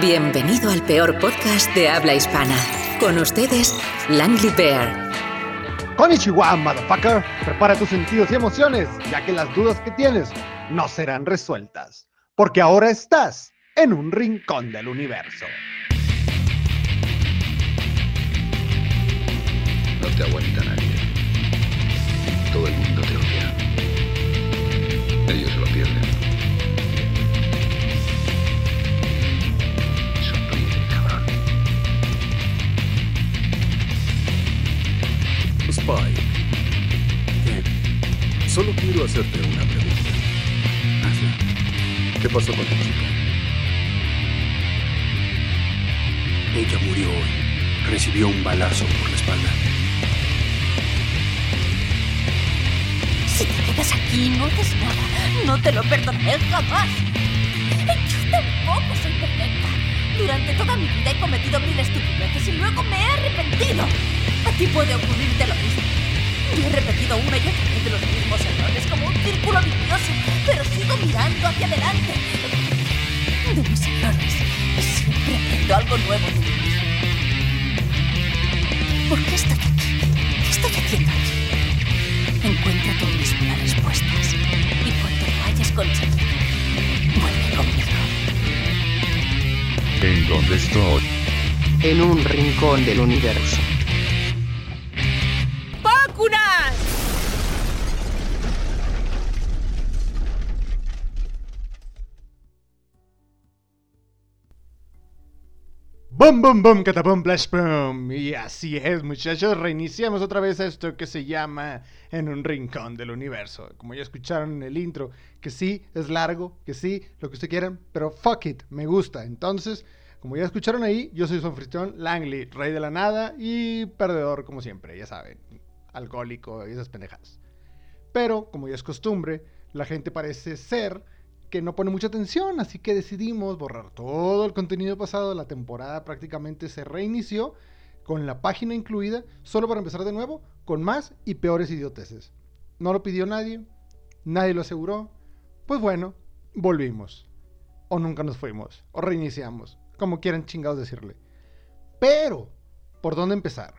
Bienvenido al peor podcast de habla hispana. Con ustedes, Langley Bear. Konnichiwa, motherfucker. Prepara tus sentidos y emociones, ya que las dudas que tienes no serán resueltas. Porque ahora estás en un rincón del universo. No te aguanta nadie. Todo el mundo Spike. ¿Qué? Solo quiero hacerte una pregunta. ¿Qué pasó con tu chica? Ella murió hoy. Recibió un balazo por la espalda. Si te quedas aquí y no haces nada, no te lo perdonaré jamás. Yo tampoco soy perfecta. Durante toda mi vida he cometido mil estupideces y luego me he arrepentido. A ti puede ocurrirte lo mismo. Yo he repetido una y otra vez los mismos errores como un círculo vicioso, pero sigo mirando hacia adelante. De mis errores, siempre aprendo algo nuevo de mí mismo. ¿Por qué estoy aquí? ¿Qué estoy haciendo aquí? Encuentra tú mismo las respuestas. Y cuando lo hayas conseguido, vuelve conmigo. ¿En dónde estoy? en un rincón del universo. ¡Bum, bum, bum! ¡Catapum, flash, boom! Y así es, muchachos. Reiniciamos otra vez esto que se llama En un rincón del universo. Como ya escucharon en el intro, que sí, es largo, que sí, lo que ustedes quieran, pero fuck it, me gusta. Entonces, como ya escucharon ahí, yo soy su anfitrión Langley, rey de la nada y perdedor como siempre, ya saben. Alcohólico y esas pendejadas. Pero, como ya es costumbre, la gente parece ser que no pone mucha atención, así que decidimos borrar todo el contenido pasado. La temporada prácticamente se reinició con la página incluida, solo para empezar de nuevo, con más y peores idioteces. No lo pidió nadie, nadie lo aseguró. Pues bueno, volvimos. O nunca nos fuimos, o reiniciamos, como quieran chingados decirle. Pero, ¿por dónde empezar?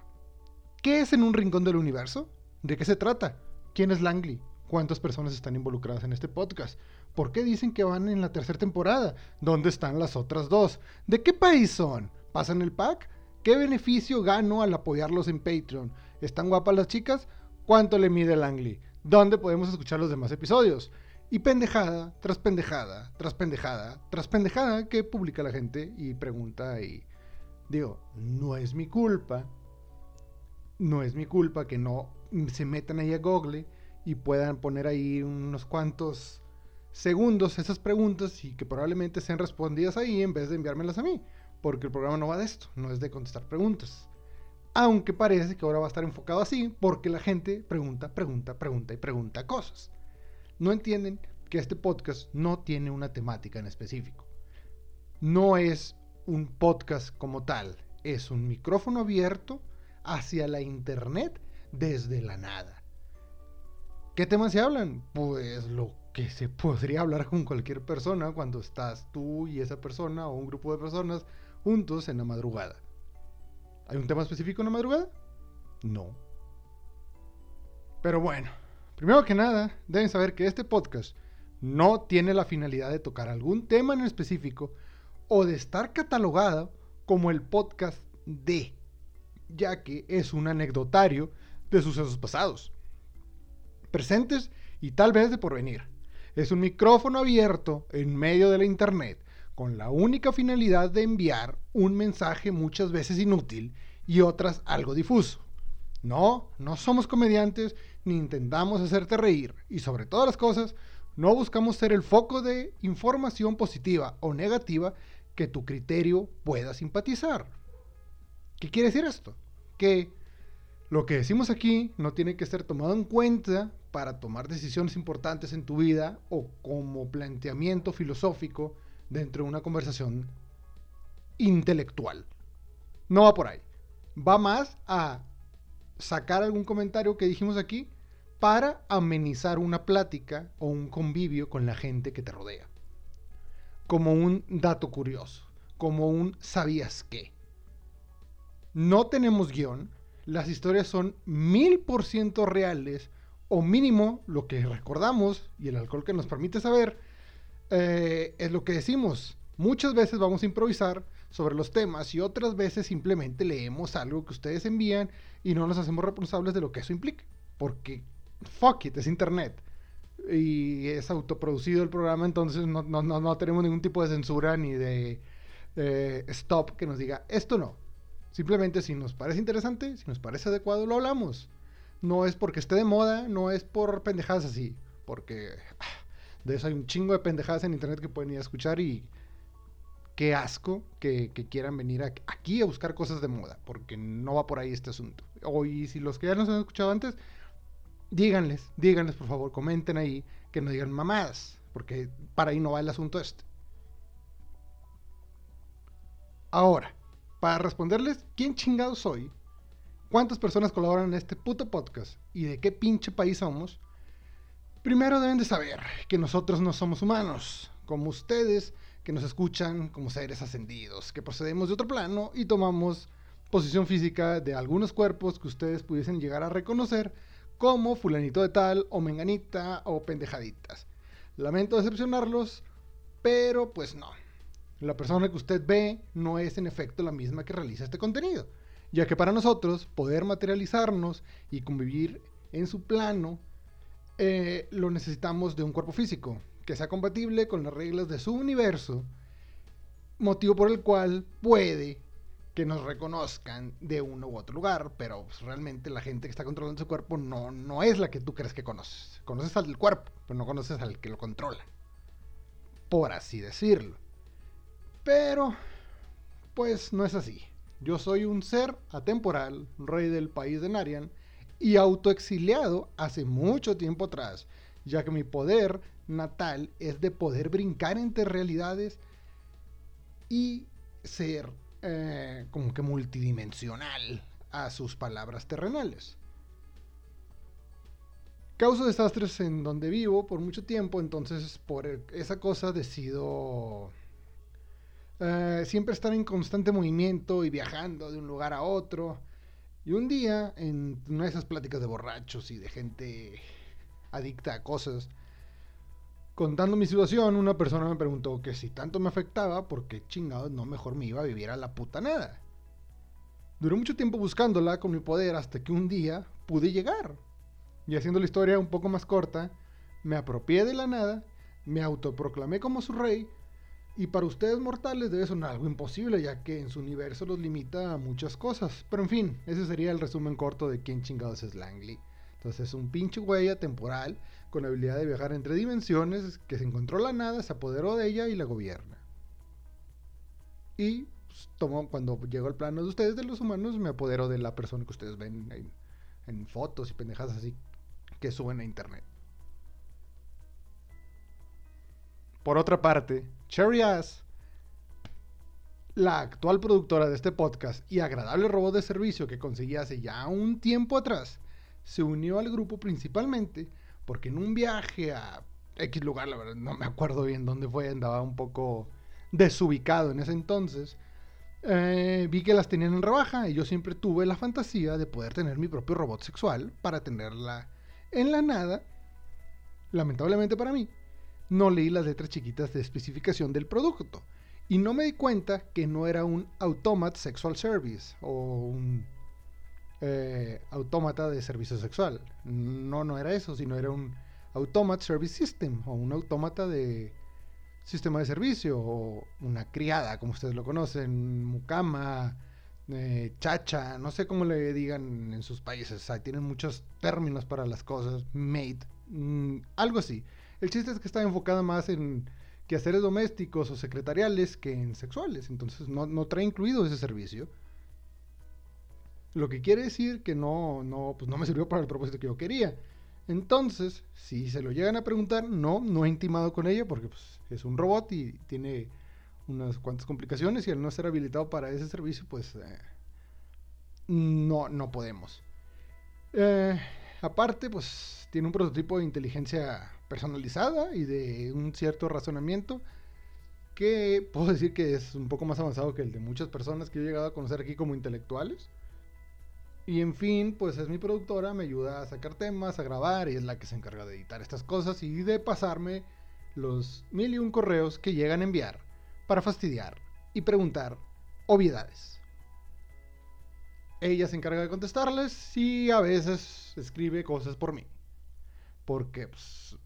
¿Qué es en un rincón del universo? ¿De qué se trata? ¿Quién es Langley? ¿Cuántas personas están involucradas en este podcast? ¿Por qué dicen que van en la tercera temporada? ¿Dónde están las otras dos? ¿De qué país son? ¿Pasan el pack? ¿Qué beneficio gano al apoyarlos en Patreon? ¿Están guapas las chicas? ¿Cuánto le mide Langley? ¿Dónde podemos escuchar los demás episodios? Y pendejada, tras pendejada, tras pendejada, tras pendejada que publica la gente y pregunta y digo, no es mi culpa, no es mi culpa que no se metan ahí a Google y puedan poner ahí unos cuantos segundos esas preguntas y que probablemente sean respondidas ahí en vez de enviármelas a mí, porque el programa no va de esto, no es de contestar preguntas. Aunque parece que ahora va a estar enfocado así porque la gente pregunta, pregunta, pregunta y pregunta cosas. No entienden que este podcast no tiene una temática en específico. No es un podcast como tal, es un micrófono abierto hacia la internet desde la nada. ¿Qué temas se hablan? Pues lo que se podría hablar con cualquier persona cuando estás tú y esa persona o un grupo de personas juntos en la madrugada. ¿Hay un tema específico en la madrugada? No. Pero bueno, primero que nada, deben saber que este podcast no tiene la finalidad de tocar algún tema en específico o de estar catalogado como el podcast de, ya que es un anecdotario de sucesos pasados, presentes y tal vez de porvenir. Es un micrófono abierto en medio de la internet con la única finalidad de enviar un mensaje muchas veces inútil y otras algo difuso. No, no somos comediantes ni intentamos hacerte reír y sobre todas las cosas, no buscamos ser el foco de información positiva o negativa que tu criterio pueda simpatizar. ¿Qué quiere decir esto? Que lo que decimos aquí no tiene que ser tomado en cuenta para tomar decisiones importantes en tu vida o como planteamiento filosófico dentro de una conversación intelectual. No va por ahí. Va más a sacar algún comentario que dijimos aquí para amenizar una plática o un convivio con la gente que te rodea. Como un dato curioso. como un ¿sabías qué? No tenemos guion, las historias son mil por ciento reales, o mínimo lo que recordamos y el alcohol que nos permite saber eh, es lo que decimos. Muchas veces vamos a improvisar sobre los temas y otras veces simplemente leemos algo que ustedes envían y no nos hacemos responsables de lo que eso implica. Porque, fuck it, es internet. Y es autoproducido el programa, entonces no, no, no, tenemos ningún tipo de censura ni de stop que nos diga esto no. Simplemente si nos parece interesante, si nos parece adecuado, lo hablamos. No es porque esté de moda, no es por pendejadas así. Porque ah, de eso hay un chingo de pendejadas en internet que pueden ir a escuchar y qué asco que, quieran venir aquí a buscar cosas de moda, porque no va por ahí este asunto. O si los que ya nos han escuchado antes, díganles, díganles por favor, comenten ahí que no digan mamadas, porque para ahí no va el asunto este. Ahora, para responderles quién chingado soy, cuántas personas colaboran en este puto podcast y de qué pinche país somos, primero deben de saber que nosotros no somos humanos, como ustedes que nos escuchan como seres ascendidos, que procedemos de otro plano y tomamos posición física de algunos cuerpos que ustedes pudiesen llegar a reconocer como fulanito de tal o menganita o pendejaditas. Lamento decepcionarlos, pero pues no. La persona que usted ve no es en efecto la misma que realiza este contenido, ya que para nosotros poder materializarnos y convivir en su plano, eh, lo necesitamos de un cuerpo físico, que sea compatible con las reglas de su universo, motivo por el cual puede que nos reconozcan de uno u otro lugar, pero pues, realmente la gente que está controlando su cuerpo no, no es la que tú crees que conoces. Conoces al del cuerpo, pero no conoces al que lo controla. Por así decirlo. Pero, pues no es así. Yo soy un ser atemporal, rey del país de Narian, y autoexiliado hace mucho tiempo atrás, ya que mi poder natal es de poder brincar entre realidades y ser eh, como que multidimensional a sus palabras terrenales. Causo desastres en donde vivo por mucho tiempo, entonces por esa cosa decido eh, siempre estar en constante movimiento y viajando de un lugar a otro. Y un día, en una de esas pláticas de borrachos y de gente adicta a cosas, contando mi situación, una persona me preguntó que si tanto me afectaba, ¿por qué chingados no mejor me iba a vivir a la puta nada? Duré mucho tiempo buscándola con mi poder hasta que un día pude llegar. Y haciendo la historia un poco más corta, me apropié de la nada, me autoproclamé como su rey, y para ustedes mortales debe sonar algo imposible, ya que en su universo los limita a muchas cosas. Pero en fin, ese sería el resumen corto de quién chingados es Langley. Entonces es un pinche güey atemporal con habilidad de viajar entre dimensiones que se encontró la nada, se apoderó de ella y la gobierna. Y pues, tomó, cuando llegó al plano de ustedes, de los humanos, me apoderó de la persona que ustedes ven en, en fotos y pendejadas así que suben a internet. Por otra parte, Cherry Ass, la actual productora de este podcast y agradable robot de servicio que conseguí hace ya un tiempo atrás, se unió al grupo principalmente porque en un viaje a X lugar, la verdad no me acuerdo bien dónde fue, andaba un poco desubicado en ese entonces, eh, vi que las tenían en rebaja y yo siempre tuve la fantasía de poder tener mi propio robot sexual para tenerla en la nada. Lamentablemente para mí, no leí las letras chiquitas de especificación del producto y no me di cuenta que no era un Automat Sexual Service o un eh, autómata de servicio sexual. No, no era eso, sino era un Automat Service System o un autómata de sistema de servicio o una criada, como ustedes lo conocen, mucama, eh, chacha, no sé cómo le digan en sus países, o tienen muchos términos para las cosas, maid, mm, algo así. El chiste es que está enfocada más en quehaceres domésticos o secretariales que en sexuales, entonces no, no trae incluido ese servicio. Lo que quiere decir que no, no, pues no me sirvió para el propósito que yo quería. Entonces, si se lo llegan a preguntar, no, no he intimado con ella porque pues, es un robot y tiene unas cuantas complicaciones y al no ser habilitado para ese servicio, pues eh, no, no podemos. Eh, aparte, pues tiene un prototipo de inteligencia personalizada y de un cierto razonamiento que puedo decir que es un poco más avanzado que el de muchas personas que he llegado a conocer aquí como intelectuales. Y en fin, pues es mi productora, me ayuda a sacar temas, a grabar y es la que se encarga de editar estas cosas y de pasarme los mil y un correos que llegan a enviar para fastidiar y preguntar obviedades. Ella se encarga de contestarles y a veces escribe cosas por mí. Porque pues,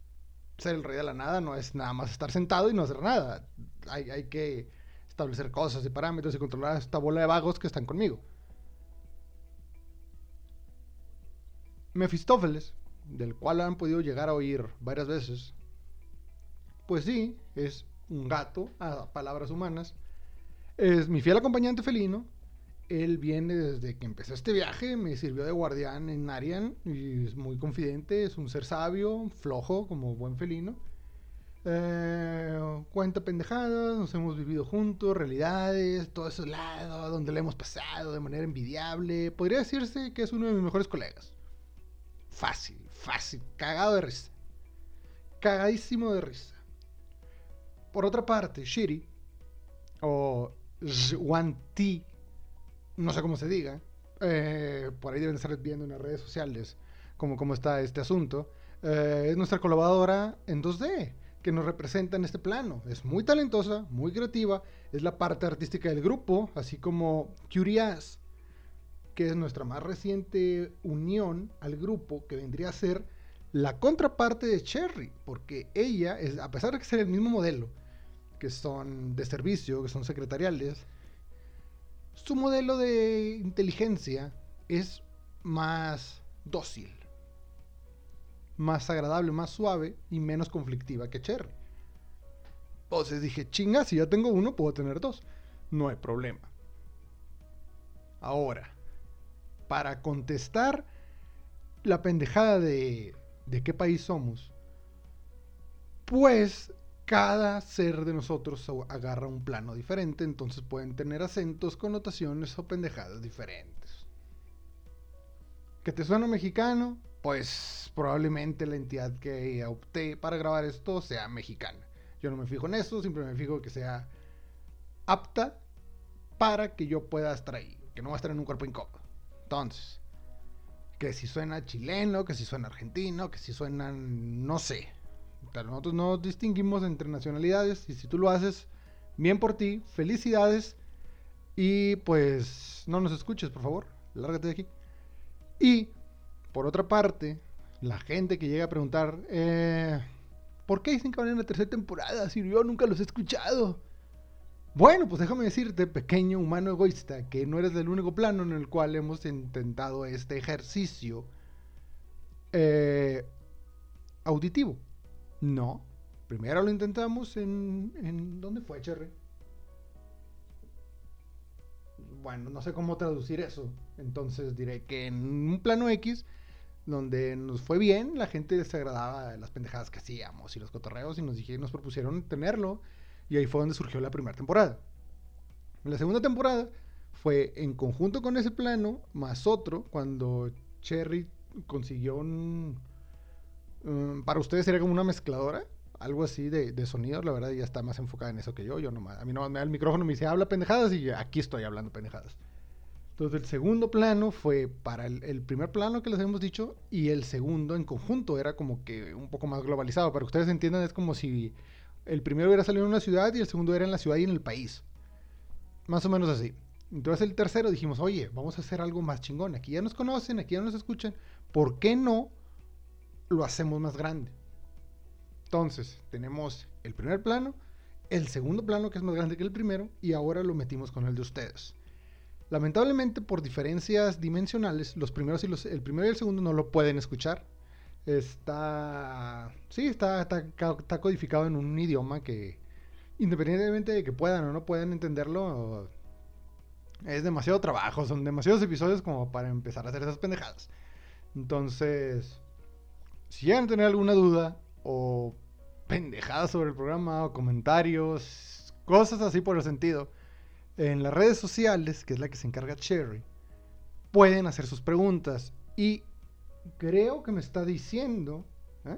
ser el rey de la nada no es nada más estar sentado y no hacer nada. Hay, que establecer cosas y parámetros y controlar esta bola de vagos que están conmigo. Mefistófeles, del cual han podido llegar a oír varias veces, pues sí, es un gato a palabras humanas. Es mi fiel acompañante felino. Él viene desde que empezó este viaje, me sirvió de guardián en Arian y es muy confidente, es un ser sabio, flojo, como buen felino. Eh, cuenta pendejadas, nos hemos vivido juntos, realidades, todo ese lado donde le hemos pasado de manera envidiable. Podría decirse que es uno de mis mejores colegas. Fácil, fácil, cagado de risa. Cagadísimo de risa. Por otra parte, Shiri, o Ti, no sé cómo se diga, eh, por ahí deben estar viendo en las redes sociales cómo, cómo está este asunto, eh, es nuestra colaboradora en 2D, que nos representa en este plano. Es muy talentosa, muy creativa, es la parte artística del grupo, así como Curious, que es nuestra más reciente unión al grupo, que vendría a ser la contraparte de Cherry, porque ella, es, a pesar de ser el mismo modelo, que son de servicio, que son secretariales, su modelo de inteligencia es más dócil, más agradable, más suave y menos conflictiva que Cherry. Entonces dije, chinga, si ya tengo uno, puedo tener dos. No hay problema. Ahora, para contestar la pendejada de, de qué país somos, pues cada ser de nosotros agarra un plano diferente, entonces pueden tener acentos, connotaciones o pendejadas diferentes. ¿Que te suena mexicano? Pues probablemente la entidad que opté para grabar esto sea mexicana. Yo no me fijo en eso, simplemente me fijo que sea apta para que yo pueda estar ahí, que no va a estar en un cuerpo incómodo. Entonces, que si suena chileno, que si suena argentino, que si suenan, no sé, nosotros no distinguimos entre nacionalidades y si tú lo haces, bien por ti, felicidades y pues no nos escuches, por favor, lárgate de aquí. Y por otra parte, la gente que llega a preguntar, eh, ¿por qué dicen que van en la tercera temporada si yo nunca los he escuchado? Bueno, pues déjame decirte, pequeño humano egoísta, que no eres el único plano en el cual hemos intentado este ejercicio eh, auditivo. No. Primero lo intentamos en. en ¿Dónde fue, Cherry? Bueno, no sé cómo traducir eso. Entonces diré que en un plano X, donde nos fue bien, la gente desagradaba las pendejadas que hacíamos y los cotorreos y nos dije, nos propusieron tenerlo. Y ahí fue donde surgió la primera temporada. La segunda temporada fue en conjunto con ese plano, más otro, cuando Cherry consiguió un Mm, para ustedes sería como una mezcladora, algo así de, de sonidos, la verdad ya está más enfocada en eso que yo, yo nomás, a mí no me da el micrófono y me dice habla pendejadas y aquí estoy hablando pendejadas. Entonces el segundo plano fue para el, primer plano que les hemos dicho y el segundo en conjunto era como que un poco más globalizado. Para que ustedes entiendan es como si el primero hubiera salido en una ciudad y el segundo era en la ciudad y en el país. Más o menos así. Entonces el tercero dijimos, oye, vamos a hacer algo más chingón. Aquí ya nos conocen, aquí ya nos escuchan. ¿Por qué no lo hacemos más grande. Entonces, tenemos el primer plano, el segundo plano que es más grande que el primero y ahora lo metimos con el de ustedes. Lamentablemente por diferencias dimensionales, los primeros y los, el primero y el segundo no lo pueden escuchar. Está, sí, está, está, codificado en un idioma que, independientemente de que puedan o no puedan entenderlo, es demasiado trabajo, son demasiados episodios como para empezar a hacer esas pendejadas. Entonces, si llegan a tener alguna duda o pendejada sobre el programa o comentarios, cosas así por el sentido, en las redes sociales, que es la que se encarga Cherry, pueden hacer sus preguntas. Y creo que me está diciendo, ¿eh?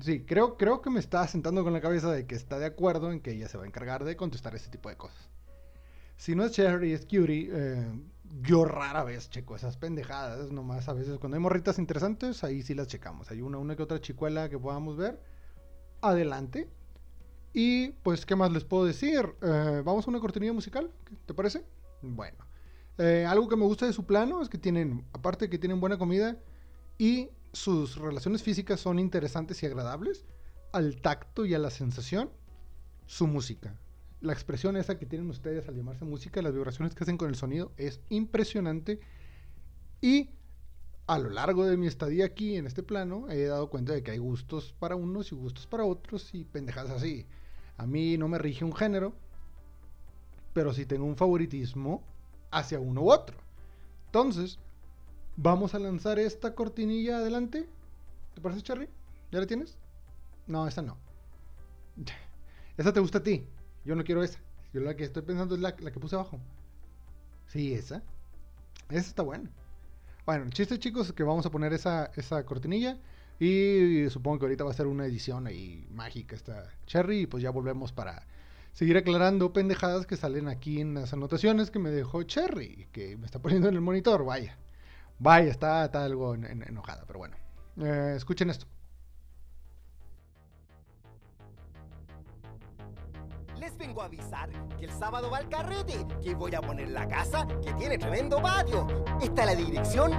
Sí, creo, creo que me está sentando con la cabeza de que está de acuerdo en que ella se va a encargar de contestar ese tipo de cosas. Si no es Cherry, es Cutie, eh, yo rara vez checo esas pendejadas, nomás a veces cuando hay morritas interesantes, ahí sí las checamos. Hay una, una que otra chicuela que podamos ver. Adelante. Y pues, ¿qué más les puedo decir? Eh, Vamos a una cortinilla musical, ¿te parece? Bueno. Eh, algo que me gusta de su plano es que tienen, aparte de que tienen buena comida y sus relaciones físicas son interesantes y agradables, al tacto y a la sensación, su música. La expresión esa que tienen ustedes al llamarse música, las vibraciones que hacen con el sonido, es impresionante. Y a lo largo de mi estadía aquí en este plano, he dado cuenta de que hay gustos para unos y gustos para otros y pendejadas así. A mí no me rige un género, pero sí tengo un favoritismo hacia uno u otro. Entonces, vamos a lanzar esta cortinilla adelante. ¿Te parece, Charlie? ¿Ya la tienes? No, esa no. Esa te gusta a ti. Yo no quiero esa. Yo la que estoy pensando es la, que puse abajo. Sí, esa. Esa está buena. Bueno, el chiste, chicos, es que vamos a poner esa, esa cortinilla. Y supongo que ahorita va a ser una edición ahí mágica esta Cherry. Y pues ya volvemos para seguir aclarando pendejadas que salen aquí en las anotaciones que me dejó Cherry. Que me está poniendo en el monitor. Vaya. Vaya, está, algo en- enojada. Pero bueno. Eh, escuchen esto. Vengo a avisar que el sábado va al carrete, que voy a poner la casa, que tiene tremendo patio. Esta es la dirección.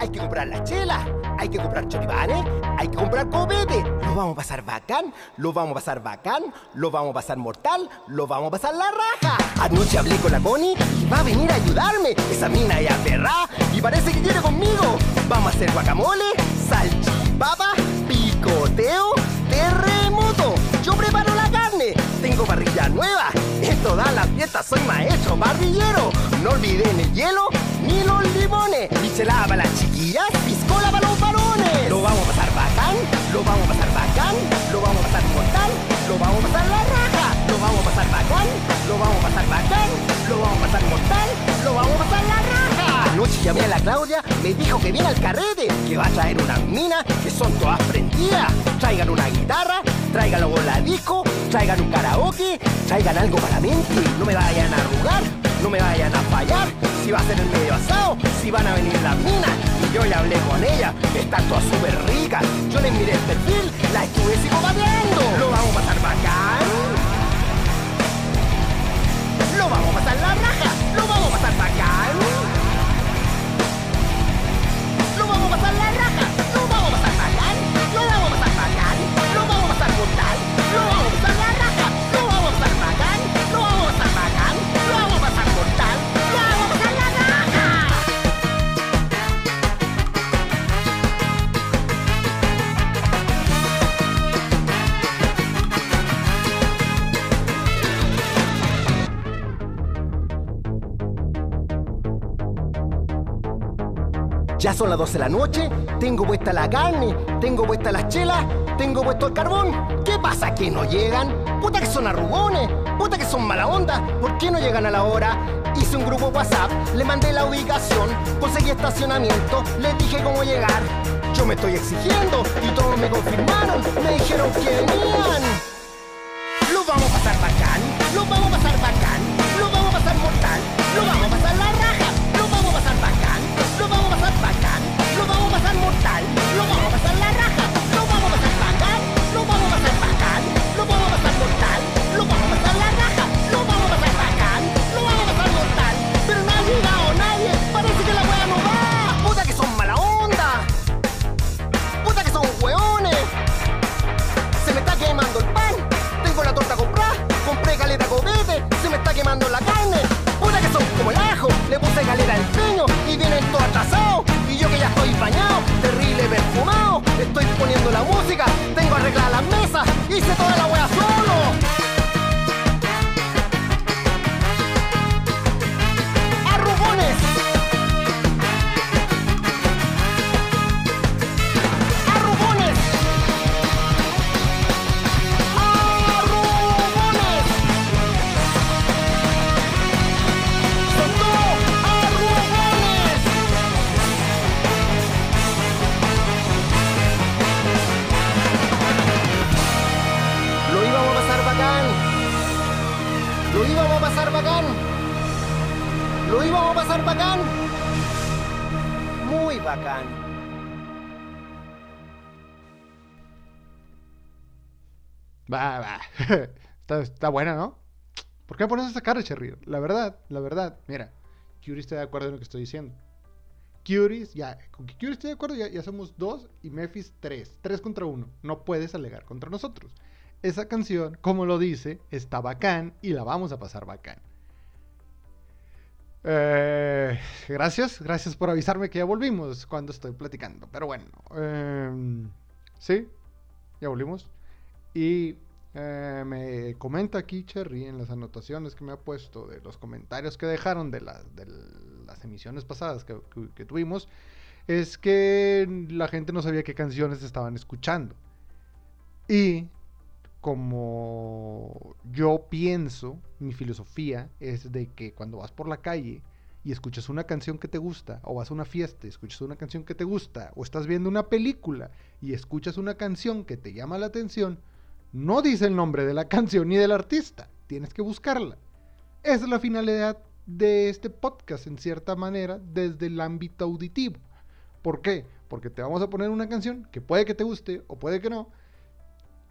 Hay que comprar las chelas, hay que comprar choripanes, hay que comprar copete. Lo vamos a pasar bacán, lo vamos a pasar bacán, lo vamos a pasar mortal, lo vamos a pasar la raja. Anoche hablé con la Connie y va a venir a ayudarme. Esa mina es aferrada y parece que quiere conmigo. Vamos a hacer guacamole, salchipapa, picoteo, terremoto. Tengo parrilla nueva. En todas las fiestas soy maestro parrillero. No olviden el hielo ni los limones. Michelada para las chiquillas, piscola para los varones. Lo vamos a pasar bacán, lo vamos a pasar bacán, lo vamos a pasar mortal, lo vamos a pasar la raja. Lo vamos a pasar bacán, lo vamos a pasar bacán, lo vamos a pasar mortal, lo vamos a pasar la raja. Anoche llamé a la Claudia, me dijo que viene al carrete, que va a traer unas minas que son todas prendidas. Traigan una guitarra, traigan luego la disco, traigan un karaoke, traigan algo para mente. No me vayan a arrugar, no me vayan a fallar. Si va a ser el medio asado, si van a venir las minas. Y yo ya hablé con ella, están todas súper ricas. Yo les miré el perfil, la estuve psicopateando. Lo vamos a pasar bacán. Ya son las 12 de la noche, tengo puesta la carne, tengo puesta las chelas, tengo puesto el carbón. ¿Qué pasa que no llegan? Puta que son arrugones, puta que son mala onda, ¿por qué no llegan a la hora? Hice un grupo WhatsApp, le mandé la ubicación, conseguí estacionamiento, les dije cómo llegar. Yo me estoy exigiendo y todos me confirmaron, me dijeron que venían. Lo vamos a pasar bacán, lo vamos a pasar bacán, lo vamos a pasar mortal, lo vamos a pasar Estoy poniendo la música, tengo arreglada la mesa, hice toda la wea solo. Íbamos a pasar bacán. Lo íbamos a pasar bacán. Muy bacán. Va, va. está, está buena, ¿no? ¿Por qué me pones esa cara, Cherry? La verdad, la verdad. Mira, Curie está de acuerdo en lo que estoy diciendo. Curie, ya, con que Curie esté de acuerdo, ya, somos dos y Memphis tres. Tres contra uno. No puedes alegar contra nosotros. Esa canción, como lo dice, está bacán y la vamos a pasar bacán. Eh, gracias, gracias por avisarme que ya volvimos cuando estoy platicando. Pero bueno, em, sí, ya volvimos. Y eh, me comenta aquí Cherry en las anotaciones que me ha puesto de los comentarios que dejaron de, de las emisiones pasadas que- que tuvimos, es que la gente no sabía qué canciones estaban escuchando. Y como yo pienso, mi filosofía es de que cuando vas por la calle y escuchas una canción que te gusta, o vas a una fiesta y escuchas una canción que te gusta, o estás viendo una película y escuchas una canción que te llama la atención, no dice el nombre de la canción ni del artista, tienes que buscarla. Esa es la finalidad de este podcast, en cierta manera, desde el ámbito auditivo. ¿Por qué? Porque te vamos a poner una canción que puede que te guste o puede que no,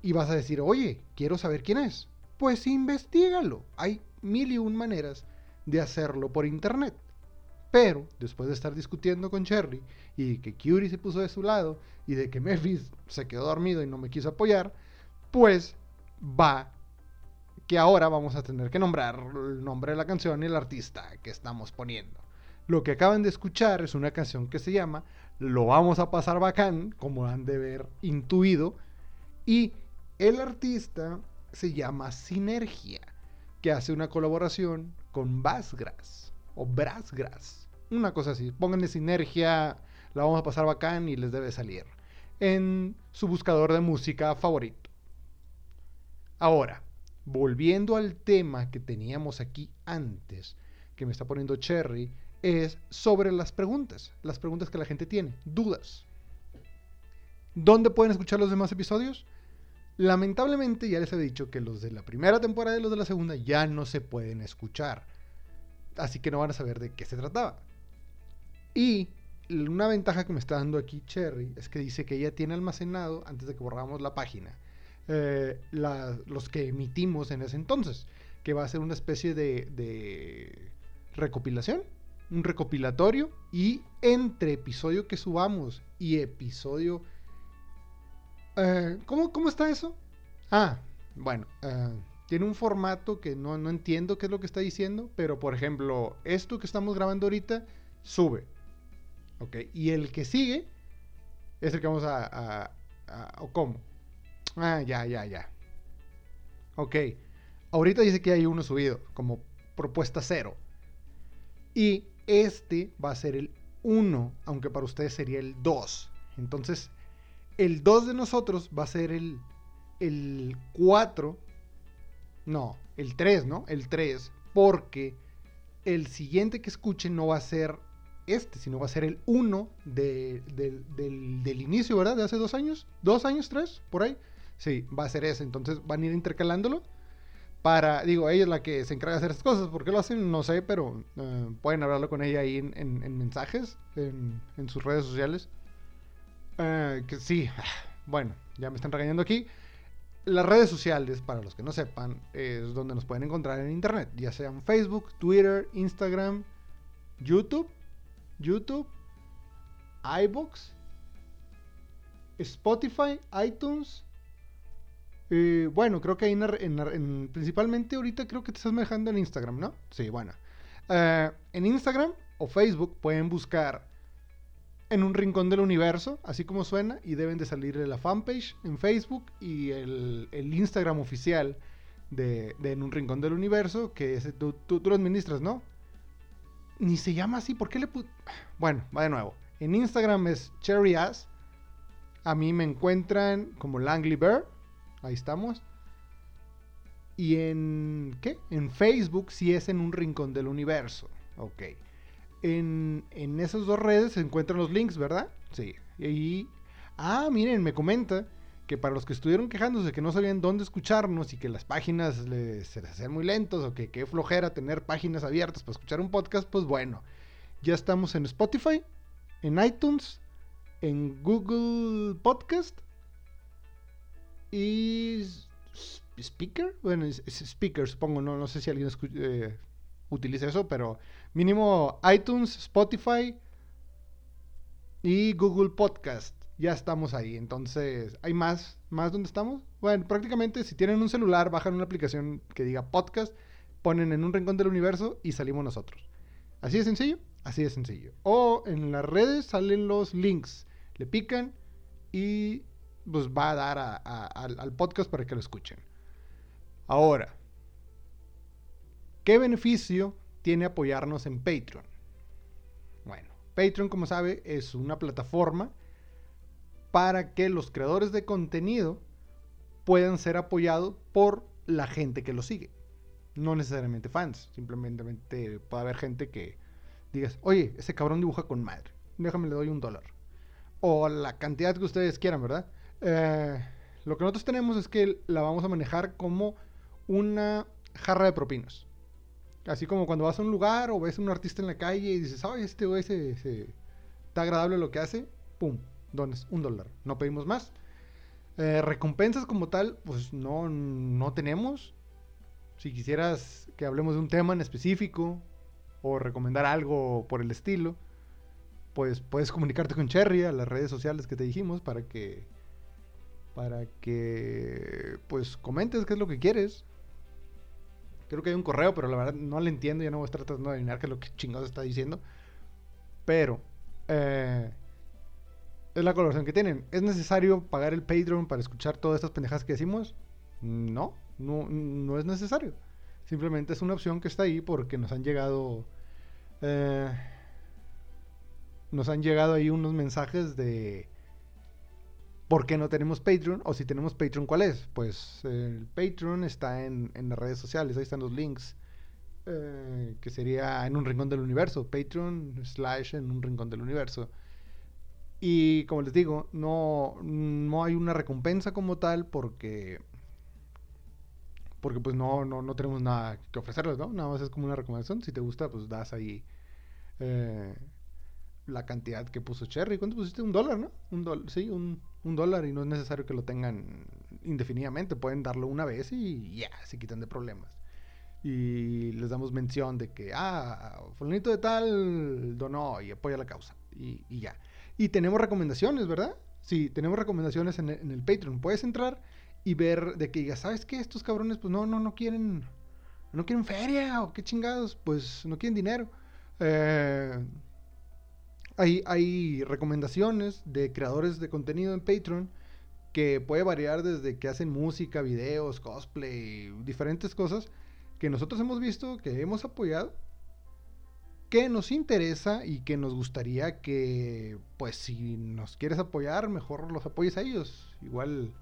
y vas a decir, oye, quiero saber quién es. Pues investigalo. Hay mil y un maneras de hacerlo por internet. Pero después de estar discutiendo con Cherry y que Curie se puso de su lado y de que Memphis se quedó dormido y no me quiso apoyar, pues va que ahora vamos a tener que nombrar el nombre de la canción y el artista que estamos poniendo. Lo que acaban de escuchar es una canción que se llama Lo vamos a pasar bacán, como han de ver intuido, y el artista se llama Sinergia, que hace una colaboración con Bassgrass o Brassgrass, una cosa así. Pónganle Sinergia, la vamos a pasar bacán y les debe salir en su buscador de música favorito. Ahora, volviendo al tema que teníamos aquí antes, que me está poniendo Cherry, es sobre las preguntas, las preguntas que la gente tiene, dudas. ¿Dónde pueden escuchar los demás episodios? Lamentablemente ya les he dicho que los de la primera temporada y los de la segunda ya no se pueden escuchar. Así que no van a saber de qué se trataba. Y una ventaja que me está dando aquí Cherry es que dice que ella tiene almacenado, antes de que borramos la página, eh, los que emitimos en ese entonces, que va a ser una especie de, de recopilación, un recopilatorio, y entre episodio que subamos y episodio... eh, ¿cómo, ¿Cómo está eso? Ah, bueno, eh, tiene un formato que no, no entiendo qué es lo que está diciendo, pero por ejemplo, esto que estamos grabando ahorita sube. Ok, y el que sigue es el que vamos a... ¿O cómo? Ah, ya, ya, ya. Ok. Ahorita dice que hay uno subido, como propuesta cero. Y este va a ser el 1, aunque para ustedes sería el 2. Entonces, el 2 de nosotros va a ser el, el 4. No, el 3, ¿no? El 3. Porque el siguiente que escuchen no va a ser este, sino va a ser el 1 de- del, del- del inicio, ¿verdad? De hace dos años. ¿Dos años? ¿Tres? Por ahí. Sí, va a ser ese. Entonces van a ir intercalándolo. Para, digo, ella es la que se encarga de hacer esas cosas. ¿Por qué lo hacen? No sé, pero eh, pueden hablarlo con ella ahí en, en- en mensajes, en, en sus redes sociales. Eh, que sí, bueno, ya me están regañando aquí. Las redes sociales, para los que no sepan, es donde nos pueden encontrar en internet, ya sean Facebook, Twitter, Instagram, YouTube, YouTube, iBox, Spotify, iTunes. bueno, creo que en, en- principalmente ahorita creo que te estás manejando en Instagram, ¿no? Sí, bueno. Eh, en Instagram o Facebook pueden buscar en un rincón del universo, así como suena, y deben de salir de la fanpage en Facebook y el, Instagram oficial de, En un rincón del universo, que tú, tú- tú lo administras, ¿no? Ni se llama así, ¿por qué le put... Bueno, va de nuevo. En Instagram es Cherry Ass. A mí me encuentran como Langley Bear. Ahí estamos. Y en... ¿Qué? En Facebook sí es en un rincón del universo. Ok. En, en esas dos redes se encuentran los links, ¿verdad? Sí. Y... Ah, miren, me comenta que para los que estuvieron quejándose que no sabían dónde escucharnos y que las páginas les, se les hacían muy lentos o que qué flojera tener páginas abiertas para escuchar un podcast, pues bueno, ya estamos en Spotify, en iTunes, en Google Podcast y Speaker, bueno, Speaker supongo, no, no sé si alguien escu- eh, utiliza eso, pero mínimo iTunes, Spotify y Google Podcast. Ya estamos ahí. Entonces, ¿hay más? ¿Más donde estamos? Bueno, prácticamente si tienen un celular, bajan una aplicación que diga podcast, ponen en un rincón del universo y salimos nosotros. Así de sencillo, así de sencillo. O en las redes salen los links. Le pican y pues va a dar al podcast para que lo escuchen. Ahora, ¿qué beneficio tiene apoyarnos en Patreon? Bueno, Patreon, como sabe, es una plataforma para que los creadores de contenido puedan ser apoyados por la gente que lo sigue. No necesariamente fans, simplemente puede haber gente que digas, oye, ese cabrón dibuja con madre, déjame le doy un dólar. O la cantidad que ustedes quieran, ¿verdad? Eh, lo que nosotros tenemos es que la vamos a manejar como una jarra de propinas. Así como cuando vas a un lugar o ves a un artista en la calle y dices, ay, este güey se, está agradable lo que hace, pum, dones, un dólar. No pedimos más. Eh, recompensas como tal, pues no, no tenemos. Si quisieras que hablemos de un tema en específico o recomendar algo por el estilo, pues puedes comunicarte con Cherry a las redes sociales que te dijimos para que para que pues comentes qué es lo que quieres. Creo que hay un correo, pero la verdad no le entiendo, ya no voy a estar tratando de adivinar qué es lo que chingados está diciendo. Pero eh, es la colaboración que tienen. ¿Es necesario pagar el Patreon para escuchar todas estas pendejas que decimos? No, no, no es necesario. Simplemente es una opción que está ahí porque nos han llegado. eh, nos han llegado ahí unos mensajes de. ¿Por qué no tenemos Patreon? O si tenemos Patreon, ¿cuál es? Pues el Patreon está en, en las redes sociales, ahí están los links. eh, que sería en un rincón del universo. Patreon slash en un rincón del universo. Y como les digo, no, no hay una recompensa como tal porque. Porque pues no, no, no tenemos nada que ofrecerles, ¿no? Nada más es como una recomendación. Si te gusta, pues das ahí eh, la cantidad que puso Cherry. ¿Cuánto pusiste? Un dólar, ¿no? Un dólar, sí, un, un dólar. Y no es necesario que lo tengan indefinidamente. Pueden darlo una vez y ya, se quitan de problemas. Y les damos mención de que, ah, fulanito de tal donó y apoya la causa. Y, y ya. Y tenemos recomendaciones, ¿verdad? Sí, tenemos recomendaciones en el, Patreon. Puedes entrar y ver de que digas, ¿sabes qué? Estos cabrones, pues no, no, no quieren, no quieren feria o qué chingados, pues no quieren dinero. Eh, hay, recomendaciones de creadores de contenido en Patreon que puede variar desde que hacen música, videos, cosplay, diferentes cosas que nosotros hemos visto, que hemos apoyado, que nos interesa y que nos gustaría que, pues si nos quieres apoyar, mejor los apoyes a ellos. Igual,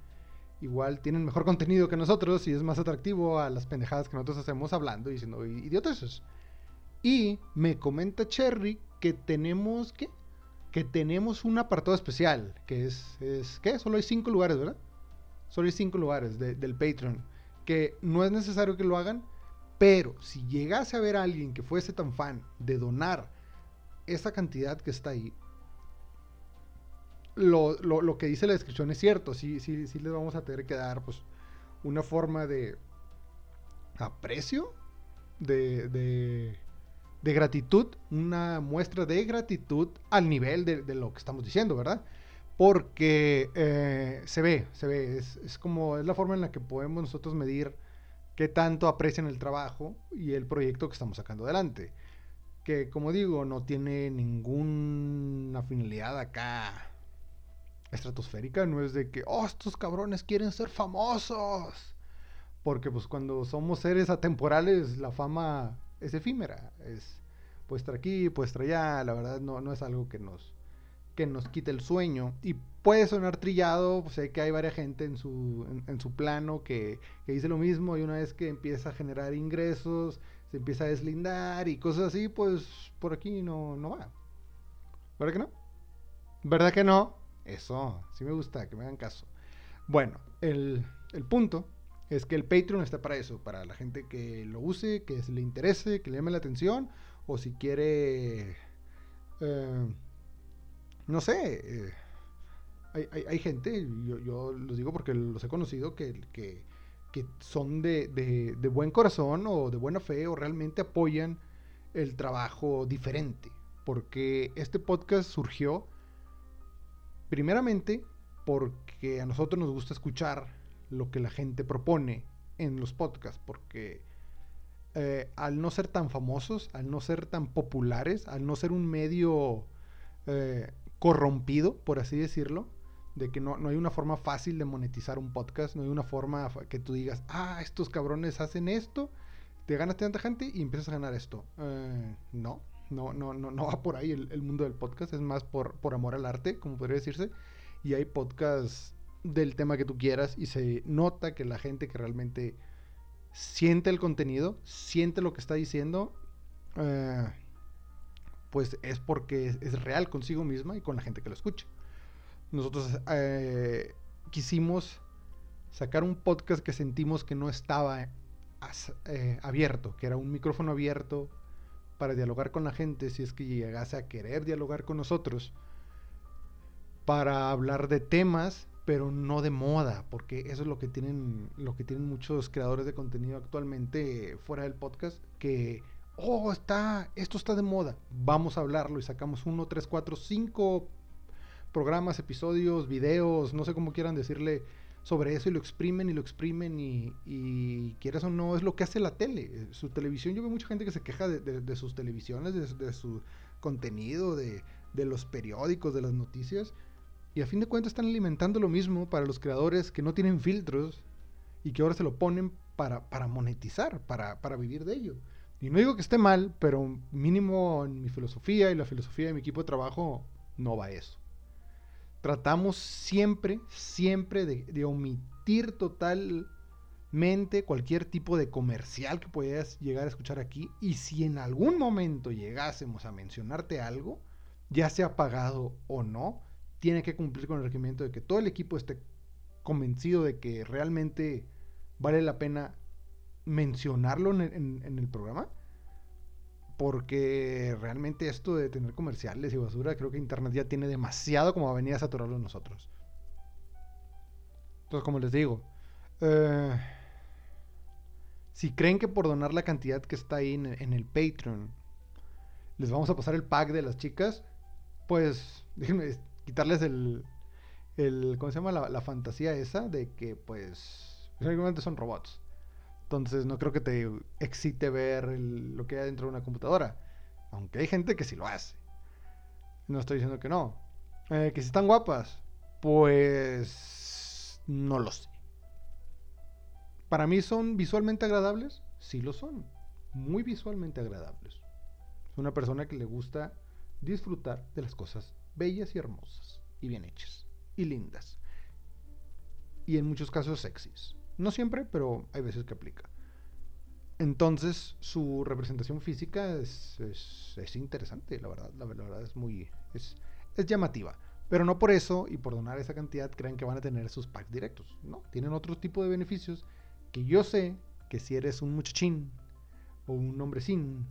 igual tienen mejor contenido que nosotros y es más atractivo a las pendejadas que nosotros hacemos hablando y diciendo idioteces. Y me comenta Cherry que tenemos, ¿qué? Que tenemos un apartado especial, que es, es ¿qué? Solo hay cinco lugares, ¿verdad? Solo hay cinco lugares de- del Patreon, que no es necesario que lo hagan, pero si llegase a haber alguien que fuese tan fan de donar esa cantidad que está ahí, lo, lo- lo que dice la descripción es cierto. Sí, sí, sí les vamos a tener que dar pues una forma de aprecio, de, de, de gratitud, una muestra de gratitud al nivel de, de lo que estamos diciendo, ¿verdad? Porque eh, se ve, se ve, es, como es la forma en la que podemos nosotros medir qué tanto aprecian el trabajo y el proyecto que estamos sacando adelante. Que como digo, no tiene ninguna finalidad acá estratosférica, no es de que, oh, estos cabrones quieren ser famosos. Porque pues cuando somos seres atemporales, la fama es efímera. Es, puede estar aquí, puede estar allá, la verdad no, no es algo que nos, que nos quite el sueño. Y puede sonar trillado, pues, sé que hay varias gente en su, en, en su plano que, que dice lo mismo y una vez que empieza a generar ingresos, se empieza a deslindar y cosas así, pues por aquí no, no va. ¿Verdad que no? ¿Verdad que no? Eso, sí me gusta, que me hagan caso. Bueno, el, el punto es que el Patreon está para eso, para la gente que lo use, que se le interese, que le llame la atención, o si quiere, eh, no sé, eh, hay, hay- gente, yo, los digo porque los he conocido, que, que, son de- de buen corazón o de buena fe o realmente apoyan el trabajo diferente, porque este podcast surgió primeramente porque a nosotros nos gusta escuchar lo que la gente propone en los podcasts, porque eh, al no ser tan famosos, al no ser tan populares, al no ser un medio eh, corrompido, por así decirlo, de que no, no hay una forma fácil de monetizar un podcast, no hay una forma que tú digas, ah, estos cabrones hacen esto, te ganas tanta gente y empiezas a ganar esto. Eh, no, no, no, no, no va por ahí el, el mundo del podcast, es más por, por amor al arte, como podría decirse. Y hay podcasts del tema que tú quieras y se nota que la gente que realmente siente el contenido, siente lo que está diciendo, eh, pues es porque es, real consigo misma y con la gente que lo escucha. Nosotros eh, quisimos sacar un podcast que sentimos que no estaba eh, abierto, que era un micrófono abierto para dialogar con la gente si es que llegase a querer dialogar con nosotros, para hablar de temas, pero no de moda, porque eso es lo que tienen, lo que tienen muchos creadores de contenido actualmente fuera del podcast, que oh, está, esto está de moda, vamos a hablarlo y sacamos uno, tres, cuatro, cinco programas, episodios, videos, no sé cómo quieran decirle sobre eso y lo exprimen y lo exprimen y, y quieras o no, es lo que hace la tele. Eh, Su televisión, yo veo mucha gente que se queja de sus televisiones, de, de su contenido, de, de los periódicos, de las noticias. Y a fin de cuentas están alimentando lo mismo para los creadores que no tienen filtros y que ahora se lo ponen para, para monetizar, para, para vivir de ello. Y no digo que esté mal, pero mínimo en mi filosofía y la filosofía de mi equipo de trabajo no va eso tratamos siempre, siempre de, de omitir totalmente cualquier tipo de comercial que puedas llegar a escuchar aquí. Y si en algún momento llegásemos a mencionarte algo, ya sea pagado o no, tiene que cumplir con el requerimiento de que todo el equipo esté convencido de que realmente vale la pena mencionarlo en, el programa. Porque realmente esto de tener comerciales y basura, creo que Internet ya tiene demasiado como a venir a saturarlo nosotros. Entonces, como les digo, eh, si creen que por donar la cantidad que está ahí en, en el Patreon, les vamos a pasar el pack de las chicas, pues déjenme quitarles el, el ¿cómo se llama? La, fantasía esa de que pues realmente son robots. Entonces no creo que te excite ver lo que hay dentro de una computadora. Aunque hay gente que sí lo hace. No estoy diciendo que no. Eh, que si están guapas. Pues no lo sé. Para mí son visualmente agradables. Sí lo son. Muy visualmente agradables. Es una persona que le gusta disfrutar de las cosas bellas y hermosas. Y bien hechas. Y lindas. Y en muchos casos sexys. No siempre, pero hay veces que aplica. Entonces, su representación física es, es- es interesante, la verdad. La, la verdad es muy. Es, es llamativa. Pero no por eso y por donar esa cantidad crean que van a tener sus packs directos. No, tienen otro tipo de beneficios que yo sé que si eres un muchachín, o un hombrecín,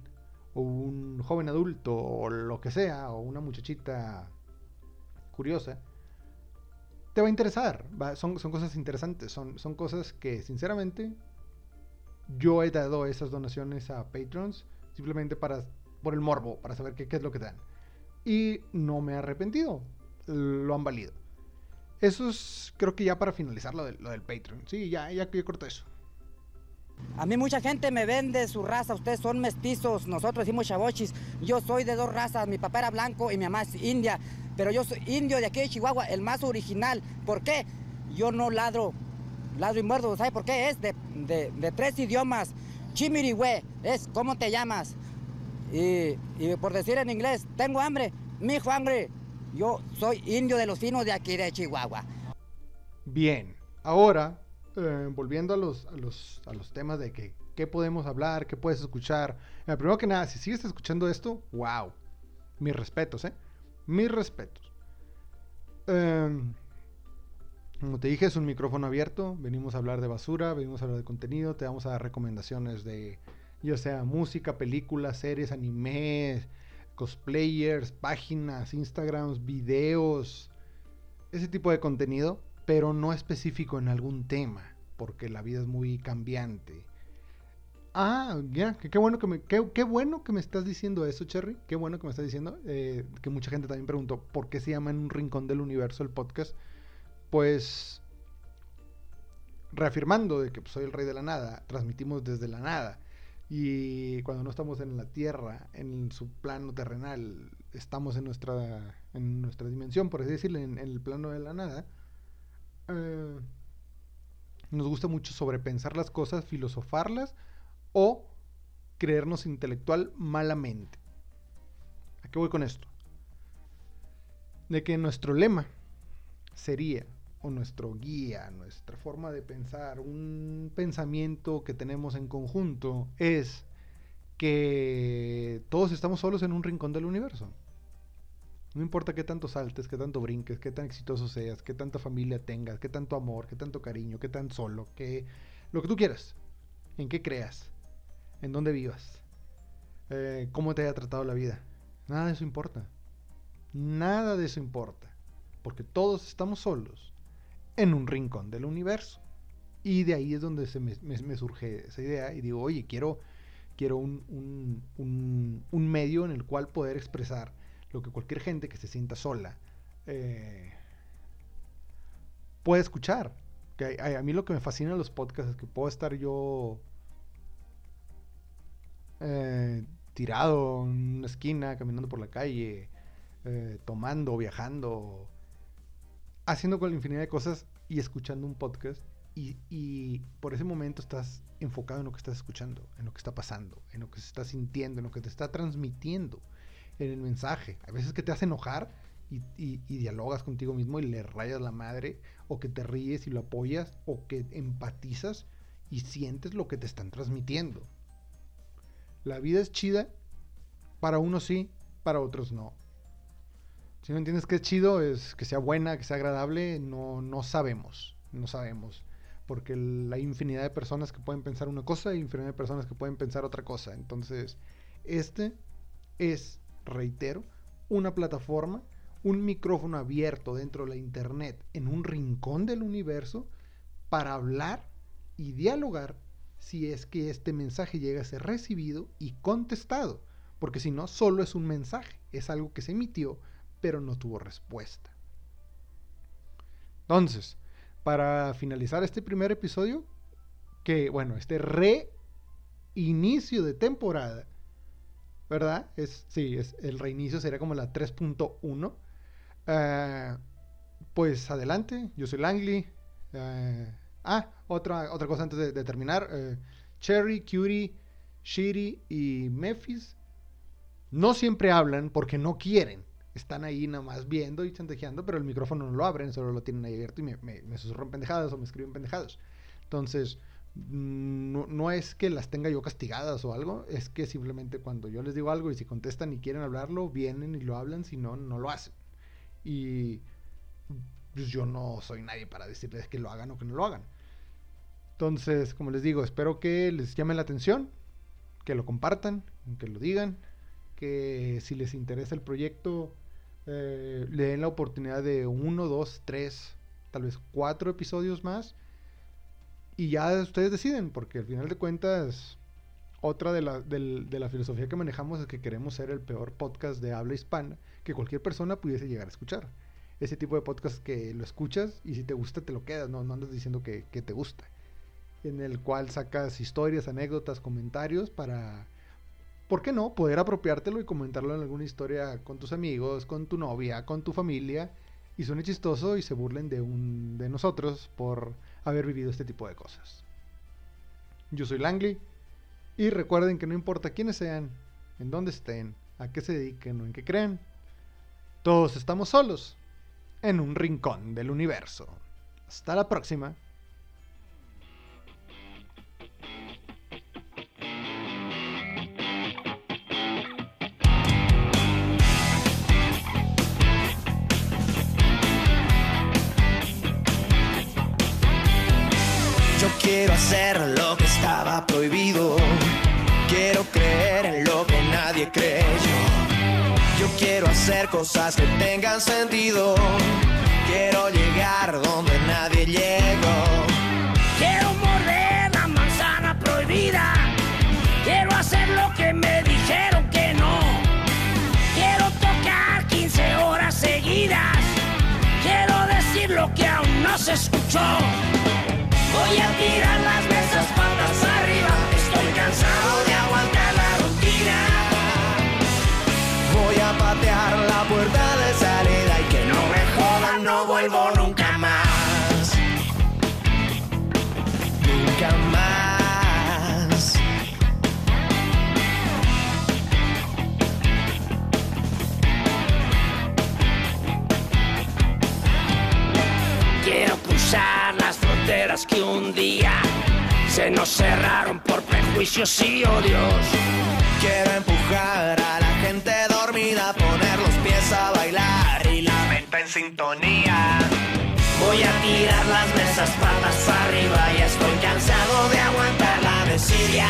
o un joven adulto, o lo que sea, o una muchachita curiosa, te va a interesar. Son, cosas interesantes, son, son cosas que sinceramente yo he dado esas donaciones a patrons simplemente para por el morbo, para saber qué, qué es lo que dan. Y no me he arrepentido, lo han valido. Eso es, creo que ya para finalizar lo del, lo del Patreon. Sí, ya, ya, ya corto eso. A mí mucha gente me vende su raza, ustedes son mestizos, nosotros decimos chavochis. Yo soy de dos razas, mi papá era blanco y mi mamá es india, pero yo soy indio de aquí de Chihuahua, el más original. ¿Por qué? Yo no ladro, ladro y muerdo, ¿sabe por qué? Es de, de- tres idiomas. Chimirihue, es ¿cómo te llamas? Y, por decir en inglés, tengo hambre, mi hambre. Yo soy indio de los finos de aquí de Chihuahua. Bien, ahora, eh, volviendo a los, a, los, a los temas de que, qué podemos hablar, qué puedes escuchar. Eh, primero que nada, si sigues escuchando esto, wow. Mis respetos, ¿eh? Mis respetos. Em, Como te dije, es un micrófono abierto. Venimos a hablar de basura, venimos a hablar de contenido. Te vamos a dar recomendaciones de, ya sea música, películas, series, anime, cosplayers, páginas, Instagrams, videos, ese tipo de contenido, pero no específico en algún tema, porque la vida es muy cambiante. Ah, ya, qué bueno que me, qué, bueno que me estás diciendo eso, Cherry. Qué bueno que me estás diciendo. eh, que mucha gente también preguntó por qué se llama En un rincón del universo el podcast. Pues reafirmando de que pues, soy el rey de la nada, transmitimos desde la nada. Y cuando no estamos en la tierra, en su plano terrenal, estamos en nuestra, en nuestra dimensión, por así decirlo, en, en el plano de la nada. eh, nos gusta mucho sobrepensar las cosas, filosofarlas o creernos intelectual malamente. ¿A qué voy con esto? De que nuestro lema sería, o nuestro guía, nuestra forma de pensar, un pensamiento que tenemos en conjunto es que todos estamos solos en un rincón del universo. No importa qué tanto saltes, qué tanto brinques, qué tan exitoso seas, qué tanta familia tengas, qué tanto amor, qué tanto cariño, qué tan solo, qué lo que tú quieras, en qué creas, en dónde vivas, eh, cómo te haya tratado la vida. Nada de eso importa. Nada de eso importa. Porque todos estamos solos en un rincón del universo. Y de ahí es donde se me, surge esa idea y digo, oye, quiero, quiero un, medio en el cual poder expresar lo que cualquier gente que se sienta sola eh, puede escuchar. Que a, a mí lo que me fascina de los podcasts es que puedo estar yo eh, tirado en una esquina, caminando por la calle, eh, tomando, viajando, haciendo con la infinidad de cosas y escuchando un podcast. Y, por ese momento estás enfocado en lo que estás escuchando, en lo que está pasando, en lo que se está sintiendo, en lo que te está transmitiendo, en el mensaje. A veces que te hace enojar y- y dialogas contigo mismo y le rayas la madre, o que te ríes y lo apoyas, o que empatizas y sientes lo que te están transmitiendo. La vida es chida, para unos sí, para otros no. Si no entiendes que es chido, es que sea buena, que sea agradable, no, no sabemos, no sabemos. Porque hay infinidad de personas que pueden pensar una cosa y infinidad de personas que pueden pensar otra cosa. Entonces, este es, reitero, una plataforma, un micrófono abierto dentro de la internet, en un rincón del universo, para hablar y dialogar si es que este mensaje llega a ser recibido y contestado. Porque si no, solo es un mensaje, es algo que se emitió, pero no tuvo respuesta. Entonces, para finalizar este primer episodio, que bueno, este reinicio de temporada, ¿verdad? Es, sí, es, el reinicio sería como la 3.1. Eh, pues adelante, yo soy Langley. Eh, ah, otra, otra cosa antes de, terminar. eh, Cherry, Cutie, Shiri y Memphis no siempre hablan porque no quieren. Están ahí nada más viendo y chantajeando, pero el micrófono no lo abren, solo lo tienen ahí abierto y me, me, me susurran pendejadas o me escriben pendejadas. Entonces, mm, no, no es que las tenga yo castigadas o algo, es que simplemente cuando yo les digo algo y si contestan y quieren hablarlo, vienen y lo hablan, si no, no lo hacen. Y pues, yo no soy nadie para decirles que lo hagan o que no lo hagan. Entonces, como les digo, espero que les llame la atención, que lo compartan, que lo digan, que si les interesa el proyecto, eh, le den la oportunidad de uno, dos, tres, tal vez cuatro episodios más. Y ya ustedes deciden, porque al final de cuentas, otra de la, del- de la filosofía que manejamos es que queremos ser el peor podcast de habla hispana que cualquier persona pudiese llegar a escuchar. Ese tipo de podcast que lo escuchas y si te gusta te lo quedas, no, andas diciendo que te gusta. En el cual sacas historias, anécdotas, comentarios para, ¿por qué no? Poder apropiártelo y comentarlo en alguna historia con tus amigos, con tu novia, con tu familia y suene chistoso y se burlen de, un, de nosotros por haber vivido este tipo de cosas. Yo soy Langley y recuerden que no importa quiénes sean, en dónde estén, a qué se dediquen o en qué crean, todos estamos solos en un rincón del universo. Hasta la próxima. Hacer lo que estaba prohibido. Quiero creer en lo que nadie creyó. Yo quiero hacer cosas que tengan sentido. Quiero llegar donde nadie llegó. Quiero morder la manzana prohibida. Quiero hacer lo que me dijeron que no. Quiero tocar 15 horas seguidas. Quiero decir lo que aún no se escuchó. Voy a tirar las mesas patas arriba. Estoy cansado de aguantar la rutina. Voy a patear la puerta de fronteras que un día se nos cerraron por prejuicios y odios. Quiero empujar a la gente dormida, poner los pies a bailar y la mente en sintonía. Voy a tirar las mesas patas arriba y estoy cansado de aguantar la desidia.